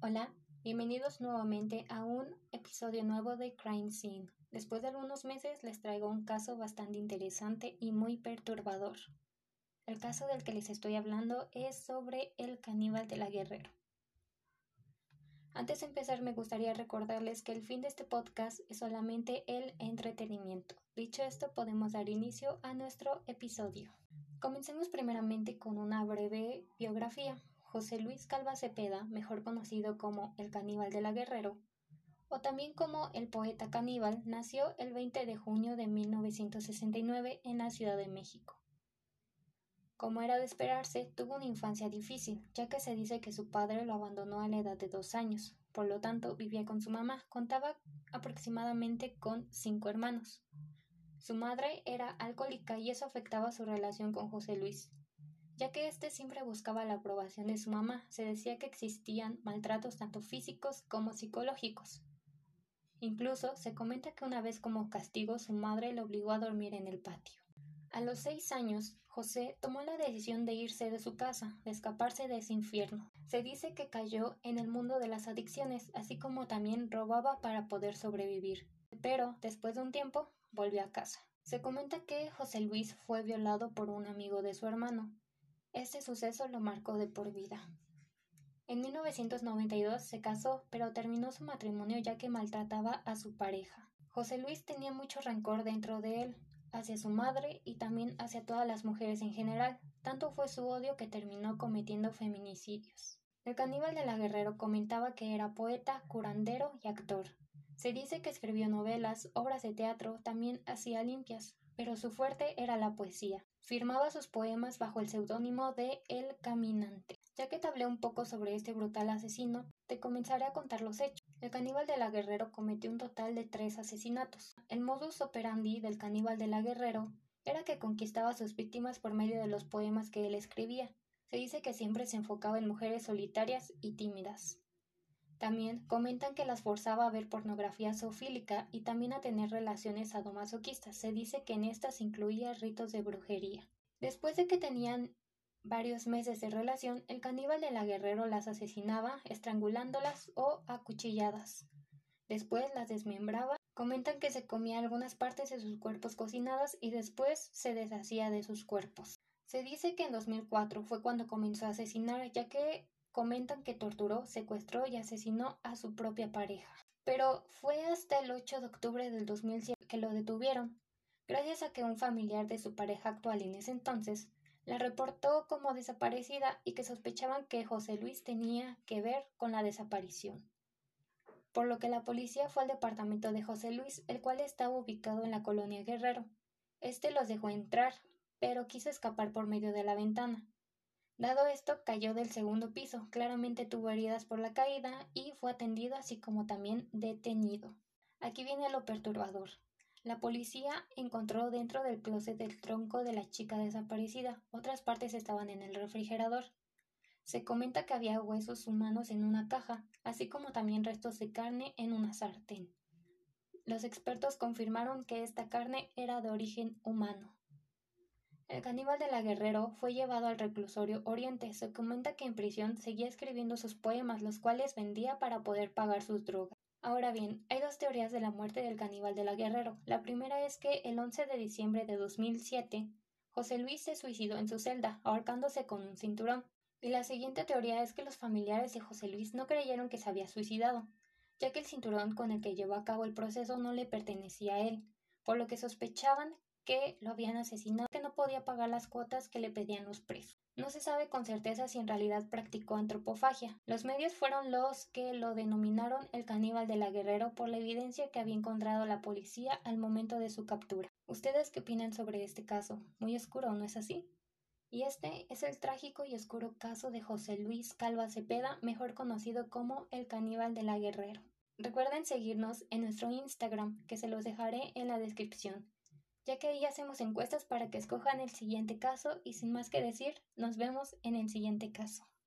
Hola, bienvenidos nuevamente a un episodio nuevo de Crime Scene. Después de algunos meses les traigo un caso bastante interesante y muy perturbador. El caso del que les estoy hablando es sobre el caníbal de la Guerrero. Antes de empezar me gustaría recordarles que el fin de este podcast es solamente el entretenimiento. Dicho esto, podemos dar inicio a nuestro episodio. Comencemos primeramente con una breve biografía. José Luis Calva Cepeda, mejor conocido como el caníbal de la Guerrero, o también como el poeta caníbal, nació el 20 de junio de 1969 en la Ciudad de México. Como era de esperarse, tuvo una infancia difícil, ya que se dice que su padre lo abandonó a la edad de dos años, por lo tanto vivía con su mamá, contaba aproximadamente con cinco hermanos. Su madre era alcohólica y eso afectaba su relación con José Luis, ya que éste siempre buscaba la aprobación de su mamá, se decía que existían maltratos tanto físicos como psicológicos. Incluso se comenta que una vez como castigo su madre lo obligó a dormir en el patio. A los seis años, José tomó la decisión de irse de su casa, de escaparse de ese infierno. Se dice que cayó en el mundo de las adicciones, así como también robaba para poder sobrevivir. Pero, después de un tiempo, volvió a casa. Se comenta que José Luis fue violado por un amigo de su hermano, este suceso lo marcó de por vida. En 1992 se casó, pero terminó su matrimonio ya que maltrataba a su pareja. José Luis tenía mucho rencor dentro de él, hacia su madre y también hacia todas las mujeres en general. Tanto fue su odio que terminó cometiendo feminicidios. El caníbal de la Guerrero comentaba que era poeta, curandero y actor. Se dice que escribió novelas, obras de teatro, también hacía limpias, pero su fuerte era la poesía. Firmaba sus poemas bajo el seudónimo de El Caminante. Ya que te hablé un poco sobre este brutal asesino, te comenzaré a contar los hechos. El caníbal de la Guerrero cometió un total de tres asesinatos. El modus operandi del caníbal de la Guerrero era que conquistaba a sus víctimas por medio de los poemas que él escribía. Se dice que siempre se enfocaba en mujeres solitarias y tímidas. También comentan que las forzaba a ver pornografía zoofílica y también a tener relaciones sadomasoquistas. Se dice que en estas incluía ritos de brujería. Después de que tenían varios meses de relación, el caníbal de la guerrero las asesinaba, estrangulándolas o acuchilladas. Después las desmembraba. Comentan que se comía algunas partes de sus cuerpos cocinadas y después se deshacía de sus cuerpos. Se dice que en 2004 fue cuando comenzó a asesinar, ya que comentan que torturó, secuestró y asesinó a su propia pareja. Pero fue hasta el 8 de octubre del 2007 que lo detuvieron, gracias a que un familiar de su pareja actual en ese entonces la reportó como desaparecida y que sospechaban que José Luis tenía que ver con la desaparición. Por lo que la policía fue al departamento de José Luis, el cual estaba ubicado en la colonia Guerrero. Este los dejó entrar, pero quiso escapar por medio de la ventana. Dado esto, cayó del segundo piso, claramente tuvo heridas por la caída y fue atendido así como también detenido. Aquí viene lo perturbador. La policía encontró dentro del closet el tronco de la chica desaparecida, otras partes estaban en el refrigerador. Se comenta que había huesos humanos en una caja, así como también restos de carne en una sartén. Los expertos confirmaron que esta carne era de origen humano. El caníbal de la Guerrero fue llevado al reclusorio Oriente. Se comenta que en prisión seguía escribiendo sus poemas, los cuales vendía para poder pagar sus drogas. Ahora bien, hay dos teorías de la muerte del caníbal de la Guerrero. La primera es que el 11 de diciembre de 2007, José Luis se suicidó en su celda, ahorcándose con un cinturón. Y la siguiente teoría es que los familiares de José Luis no creyeron que se había suicidado, ya que el cinturón con el que llevó a cabo el proceso no le pertenecía a él, por lo que sospechaban que lo habían asesinado, que no podía pagar las cuotas que le pedían los presos. No se sabe con certeza si en realidad practicó antropofagia. Los medios fueron los que lo denominaron el caníbal de la Guerrero por la evidencia que había encontrado la policía al momento de su captura. ¿Ustedes qué opinan sobre este caso? Muy oscuro, ¿no es así? Y este es el trágico y oscuro caso de José Luis Calva Cepeda, mejor conocido como el caníbal de la Guerrero. Recuerden seguirnos en nuestro Instagram, que se los dejaré en la descripción ya que ahí hacemos encuestas para que escojan el siguiente caso y sin más que decir, nos vemos en el siguiente caso.